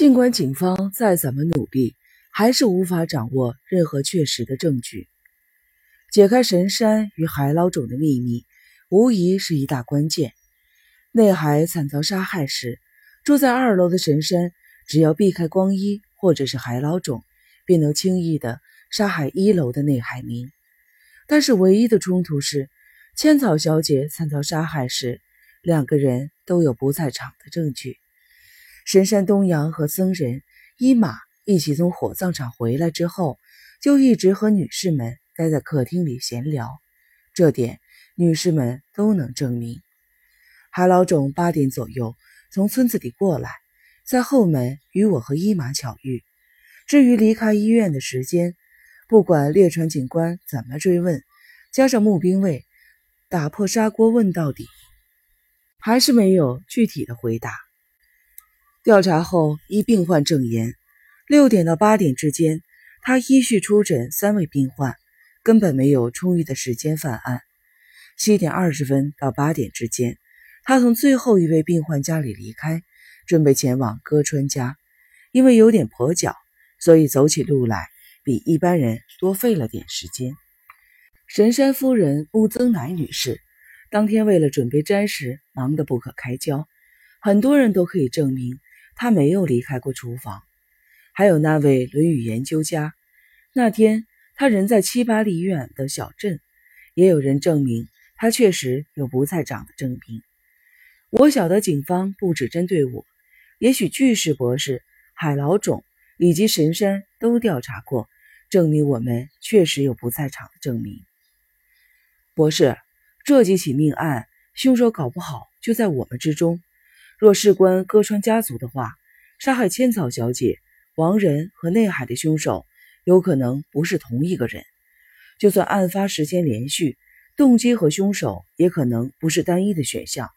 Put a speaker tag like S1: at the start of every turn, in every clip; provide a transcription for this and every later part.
S1: 尽管警方再怎么努力，还是无法掌握任何确实的证据。解开神山与海老种的秘密，无疑是一大关键。内海惨遭杀害时，住在二楼的神山，只要避开光一或者是海老种，便能轻易的杀害一楼的内海明。但是唯一的冲突是，千草小姐惨遭杀害时，两个人都有不在场的证据。神山东阳和僧人伊马一起从火葬场回来之后，就一直和女士们待在客厅里闲聊，这点女士们都能证明。海老种八点左右从村子里过来，在后门与我和伊玛巧遇。至于离开医院的时间，不管列川警官怎么追问，加上募兵卫打破砂锅问到底，还是没有具体的回答。调查后，依病患证言，六点到八点之间，他依序出诊三位病患，根本没有充裕的时间犯案。七点二十分到八点之间。他从最后一位病患家里离开，准备前往歌川家。因为有点跛脚，所以走起路来比一般人多费了点时间。神山夫人木增乃女士当天为了准备斋食，忙得不可开交。很多人都可以证明他没有离开过厨房。还有那位《论语》研究家，那天他人在七八里远的小镇，也有人证明他确实有不在场的证明。我晓得警方不只针对我，也许巨石博士、海老种以及神山都调查过，证明我们确实有不在场的证明。博士，这几起命案，凶手搞不好就在我们之中。若事关歌川家族的话，杀害千草小姐、王仁和内海的凶手有可能不是同一个人。就算案发时间连续，动机和凶手也可能不是单一的选项。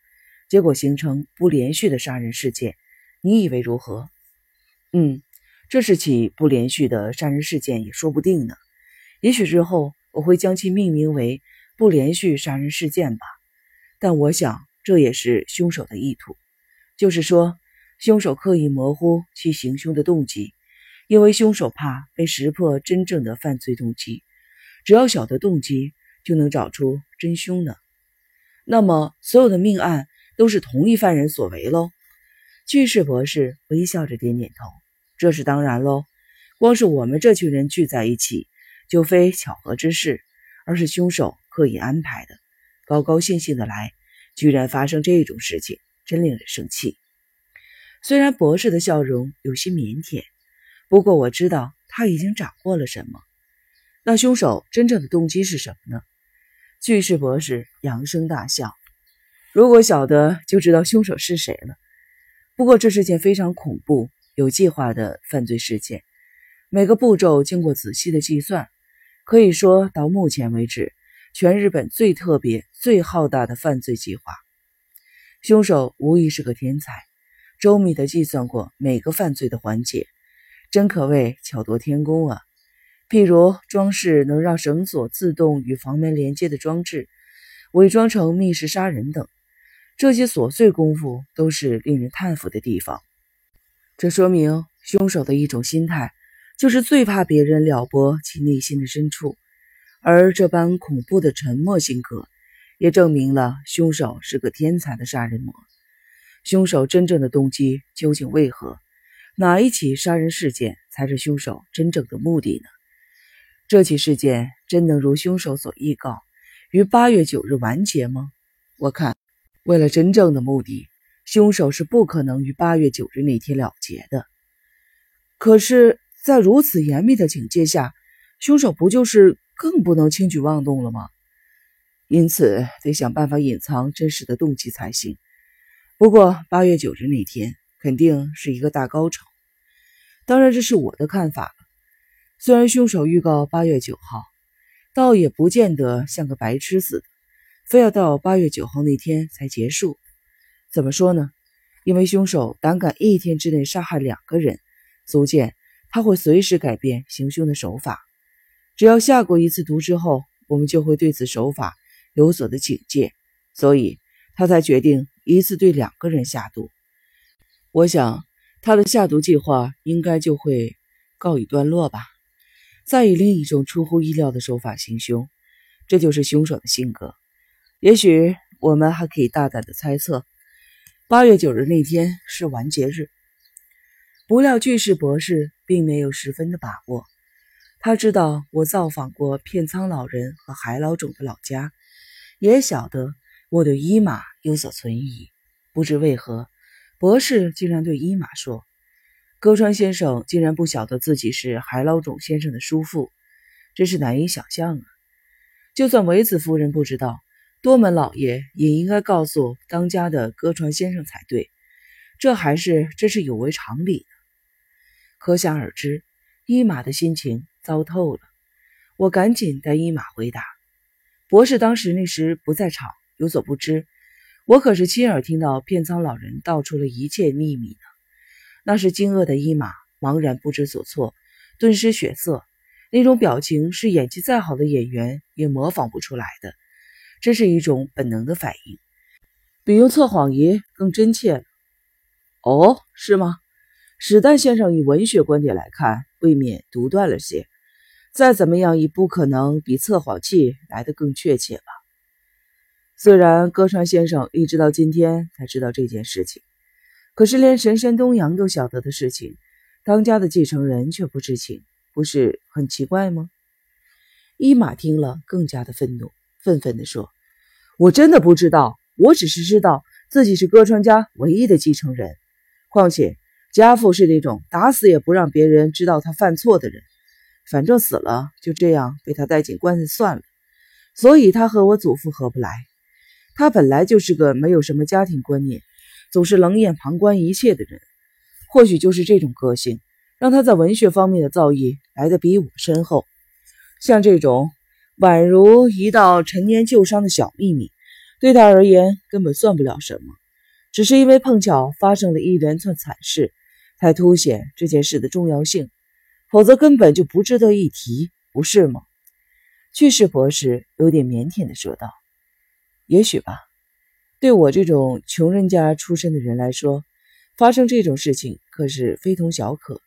S1: 结果形成不连续的杀人事件，你以为如何？嗯，这是起不连续的杀人事件也说不定呢。也许日后我会将其命名为不连续杀人事件吧。但我想这也是凶手的意图，就是说凶手刻意模糊其行凶的动机，因为凶手怕被识破真正的犯罪动机。只要晓得动机，就能找出真凶呢。那么所有的命案。都是同一犯人所为喽。巨士博士微笑着点点头：“这是当然喽。光是我们这群人聚在一起，就非巧合之事，而是凶手刻意安排的。高高兴兴的来，居然发生这种事情，真令人生气。”虽然博士的笑容有些腼腆，不过我知道他已经掌握了什么。那凶手真正的动机是什么呢？巨士博士扬声大笑。如果晓得，就知道凶手是谁了。不过，这是件非常恐怖、有计划的犯罪事件，每个步骤经过仔细的计算，可以说到目前为止，全日本最特别、最浩大的犯罪计划。凶手无疑是个天才，周密地计算过每个犯罪的环节，真可谓巧夺天工啊！譬如装饰能让绳索自动与房门连接的装置，伪装成密室杀人等。这些琐碎功夫都是令人叹服的地方。这说明凶手的一种心态，就是最怕别人撩拨其内心的深处。而这般恐怖的沉默性格，也证明了凶手是个天才的杀人魔。凶手真正的动机究竟为何？哪一起杀人事件才是凶手真正的目的呢？这起事件真能如凶手所预告，于八月九日完结吗？我看。为了真正的目的，凶手是不可能于八月九日那天了结的。可是，在如此严密的警戒下，凶手不就是更不能轻举妄动了吗？因此，得想办法隐藏真实的动机才行。不过，八月九日那天肯定是一个大高潮。当然，这是我的看法了。虽然凶手预告八月九号，倒也不见得像个白痴似的。非要到八月九号那天才结束，怎么说呢？因为凶手胆敢一天之内杀害两个人，足见他会随时改变行凶的手法。只要下过一次毒之后，我们就会对此手法有所的警戒，所以他才决定一次对两个人下毒。我想，他的下毒计划应该就会告一段落吧。再以另一种出乎意料的手法行凶，这就是凶手的性格。也许我们还可以大胆的猜测，八月九日那天是完结日。不料巨士博士并没有十分的把握。他知道我造访过片仓老人和海老种的老家，也晓得我对伊玛有所存疑。不知为何，博士竟然对伊玛说。歌川先生竟然不晓得自己是海老冢先生的叔父，真是难以想象啊！就算维子夫人不知道，多门老爷也应该告诉当家的歌川先生才对，这还是真是有违常理的。可想而知，伊玛的心情糟透了。我赶紧带伊玛回答：“博士当时那时不在场，有所不知，我可是亲耳听到片仓老人道出了一切秘密呢。”那是惊愕的伊玛，茫然不知所措，顿失血色，那种表情是演技再好的演员也模仿不出来的，这是一种本能的反应，比用测谎仪更真切。哦，是吗？史丹先生以文学观点来看，未免独断了些。再怎么样，也不可能比测谎器来得更确切吧？虽然歌川先生一直到今天才知道这件事情。可是，连神山东阳都晓得的事情，当家的继承人却不知情，不是很奇怪吗？伊玛听了更加的愤怒，愤愤地说：“我真的不知道，我只是知道自己是歌川家唯一的继承人。况且，家父是那种打死也不让别人知道他犯错的人，反正死了就这样被他带进棺材算了。所以，他和我祖父合不来。他本来就是个没有什么家庭观念。”总是冷眼旁观一切的人，或许就是这种个性，让他在文学方面的造诣来得比我深厚。像这种宛如一道陈年旧伤的小秘密，对他而言根本算不了什么，只是因为碰巧发生了一连串惨事，才凸显这件事的重要性。否则根本就不值得一提，不是吗？去世博士有点腼腆地说道：“也许吧。”对我这种穷人家出身的人来说，发生这种事情可是非同小可，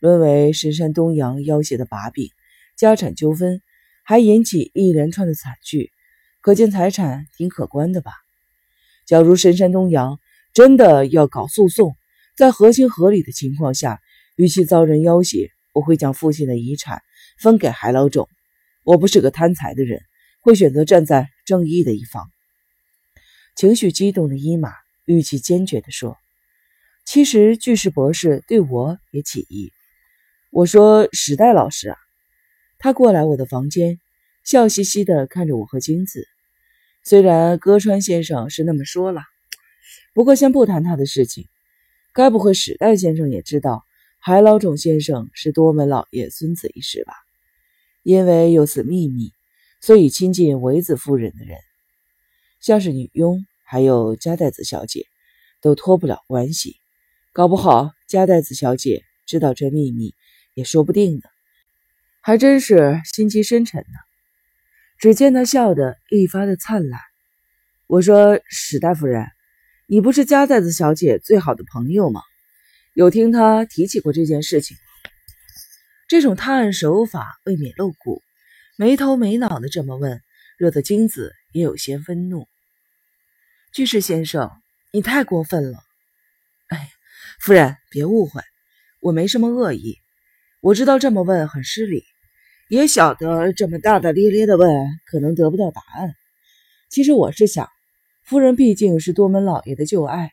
S1: 沦为神山东阳要挟的把柄，家产纠纷还引起一连串的惨剧，可见财产挺可观的吧？假如神山东阳真的要搞诉讼，在合情合理的情况下，与其遭人要挟，我会将父亲的遗产分给海老种。我不是个贪财的人，会选择站在正义的一方。情绪激动的伊玛语气坚决地说：“其实巨石博士对我也起疑。”我说：“史代老师啊。”他过来我的房间，笑嘻嘻地看着我和金子。虽然歌川先生是那么说了，不过先不谈他的事情。该不会史代先生也知道海老种先生是多门老爷孙子一事吧？因为有此秘密，所以亲近维子夫人的人。像是女佣，还有加代子小姐，都脱不了关系。搞不好加代子小姐知道这秘密，也说不定呢。还真是心机深沉呢。只见他笑得愈发的灿烂。我说：“史大夫人，你不是加代子小姐最好的朋友吗？有听他提起过这件事情？”这种探案手法未免露骨，没头没脑的这么问，惹得金子也有些愤怒。居士先生，你太过分了！哎，夫人别误会，我没什么恶意。我知道这么问很失礼，也晓得这么大大咧咧的问可能得不到答案。其实我是想，夫人毕竟是多门老爷的旧爱，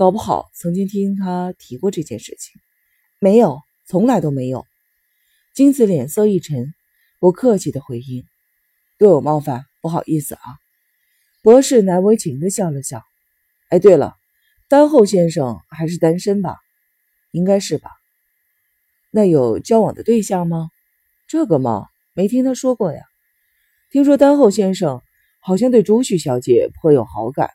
S1: 搞不好曾经听他提过这件事情。没有，从来都没有。金子脸色一沉，不客气的回应：“多有冒犯，不好意思啊。”博士难为情的笑了笑。哎，对了，丹后先生还是单身吧？应该是吧。那有交往的对象吗？这个嘛，没听他说过呀。听说丹后先生好像对朱旭小姐颇有好感，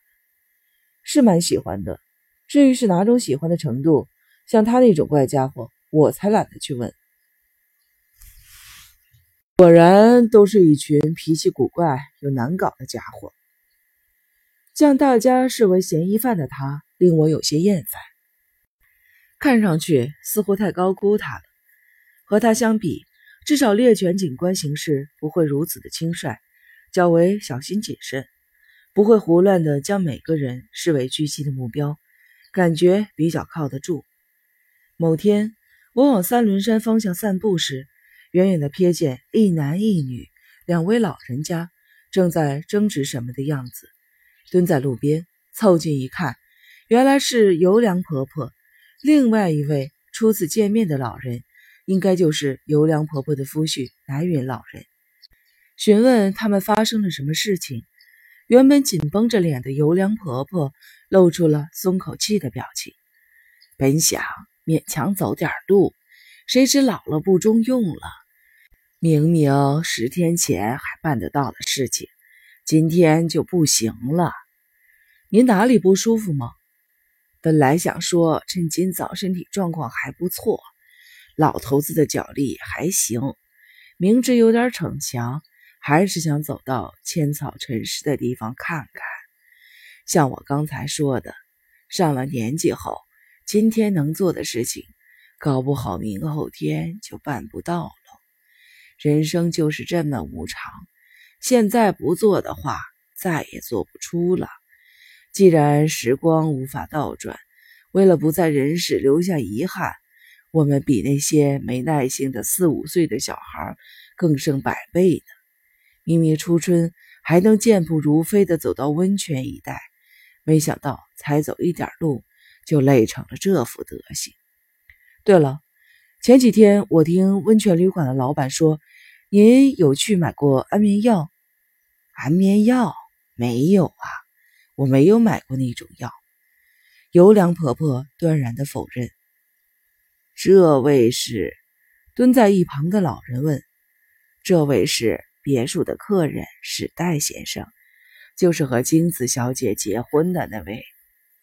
S1: 是蛮喜欢的。至于是哪种喜欢的程度，像他那种怪家伙，我才懒得去问。果然都是一群脾气古怪又难搞的家伙。将大家视为嫌疑犯的他，令我有些厌烦。看上去似乎太高估他了。和他相比，至少猎犬警官行事不会如此的轻率，较为小心谨慎，不会胡乱的将每个人视为狙击的目标，感觉比较靠得住。某天，我往三轮山方向散步时，远远的瞥见一男一女两位老人家正在争执什么的样子，蹲在路边，凑近一看，原来是尤良婆婆。另外一位初次见面的老人，应该就是尤良婆婆的夫婿南云老人。询问他们发生了什么事情，原本紧绷着脸的尤良婆婆露出了松口气的表情。本想勉强走点路，谁知老了不中用了。明明十天前还办得到的事情，今天就不行了。您哪里不舒服吗？本来想说，趁今早身体状况还不错，老头子的脚力还行，明知有点逞强，还是想走到千草尘湿的地方看看。像我刚才说的，上了年纪后，今天能做的事情，搞不好明后天就办不到了。人生就是这么无常，现在不做的话，再也做不出了。既然时光无法倒转，为了不在人世留下遗憾，我们比那些没耐性的四五岁的小孩更胜百倍呢。明明初春还能健步如飞地走到温泉一带，没想到才走一点路就累成了这副德行。对了，前几天我听温泉旅馆的老板说，您有去买过安眠药？
S2: 安眠药没有啊。我没有买过那种药，尤良婆婆断然的否认。这位是蹲在一旁的老人问：“这位是别墅的客人史代先生，就是和金子小姐结婚的那位。”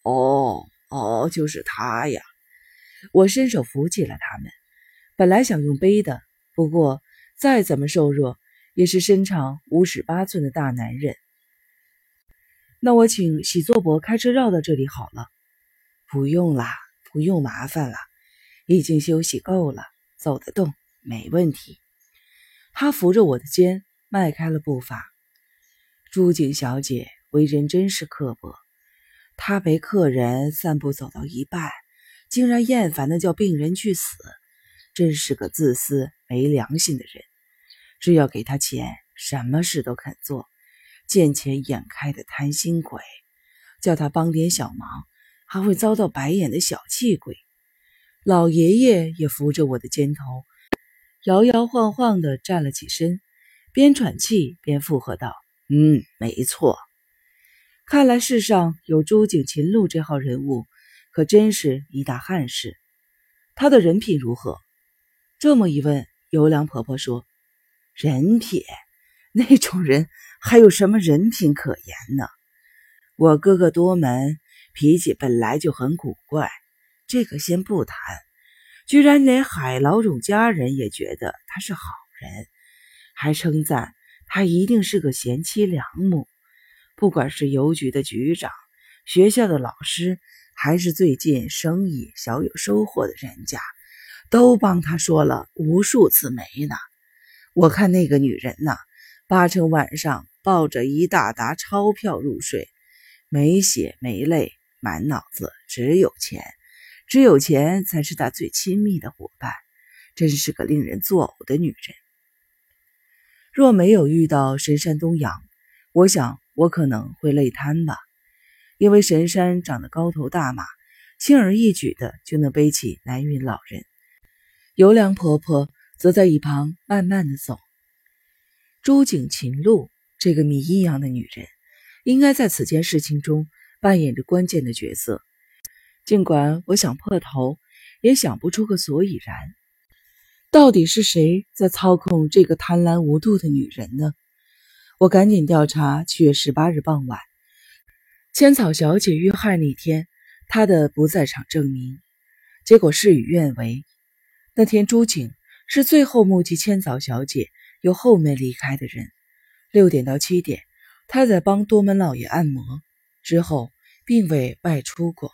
S1: 哦哦，就是他呀！我伸手扶起了他们，本来想用背的，不过再怎么瘦弱，也是身长五尺八寸的大男人。那我请喜作伯开车绕到这里好了。
S2: 不用啦，不用麻烦了，已经休息够了，走得动，没问题。
S1: 他扶着我的肩，迈开了步伐。
S2: 朱景小姐为人真是刻薄，她陪客人散步走到一半，竟然厌烦的叫病人去死，真是个自私没良心的人。只要给他钱，什么事都肯做。见钱眼开的贪心鬼，叫他帮点小忙，还会遭到白眼的小气鬼。
S1: 老爷爷也扶着我的肩头，摇摇晃晃的站了起身，边喘气边附和道：“
S2: 嗯，没错。
S1: 看来世上有朱景秦禄这号人物，可真是一大憾事。他的人品如何？”这么一问，尤良婆婆说：“
S2: 人品。”那种人还有什么人品可言呢？我哥哥多门脾气本来就很古怪，这个先不谈，居然连海老种家人也觉得他是好人，还称赞他一定是个贤妻良母。不管是邮局的局长、学校的老师，还是最近生意小有收获的人家，都帮他说了无数次媒呢。我看那个女人呐。八成晚上抱着一大沓钞票入睡，没血没泪，满脑子只有钱，只有钱才是他最亲密的伙伴，真是个令人作呕的女人。
S1: 若没有遇到神山东阳，我想我可能会累瘫吧，因为神山长得高头大马，轻而易举的就能背起南云老人，尤良婆婆则在一旁慢慢的走。朱景秦露这个谜一样的女人，应该在此件事情中扮演着关键的角色。尽管我想破头，也想不出个所以然。到底是谁在操控这个贪婪无度的女人呢？我赶紧调查七月十八日傍晚千草小姐遇害那天她的不在场证明，结果事与愿违。那天朱景是最后目击千草小姐。由后门离开的人，六点到七点，他在帮多门老爷按摩，之后并未外出过。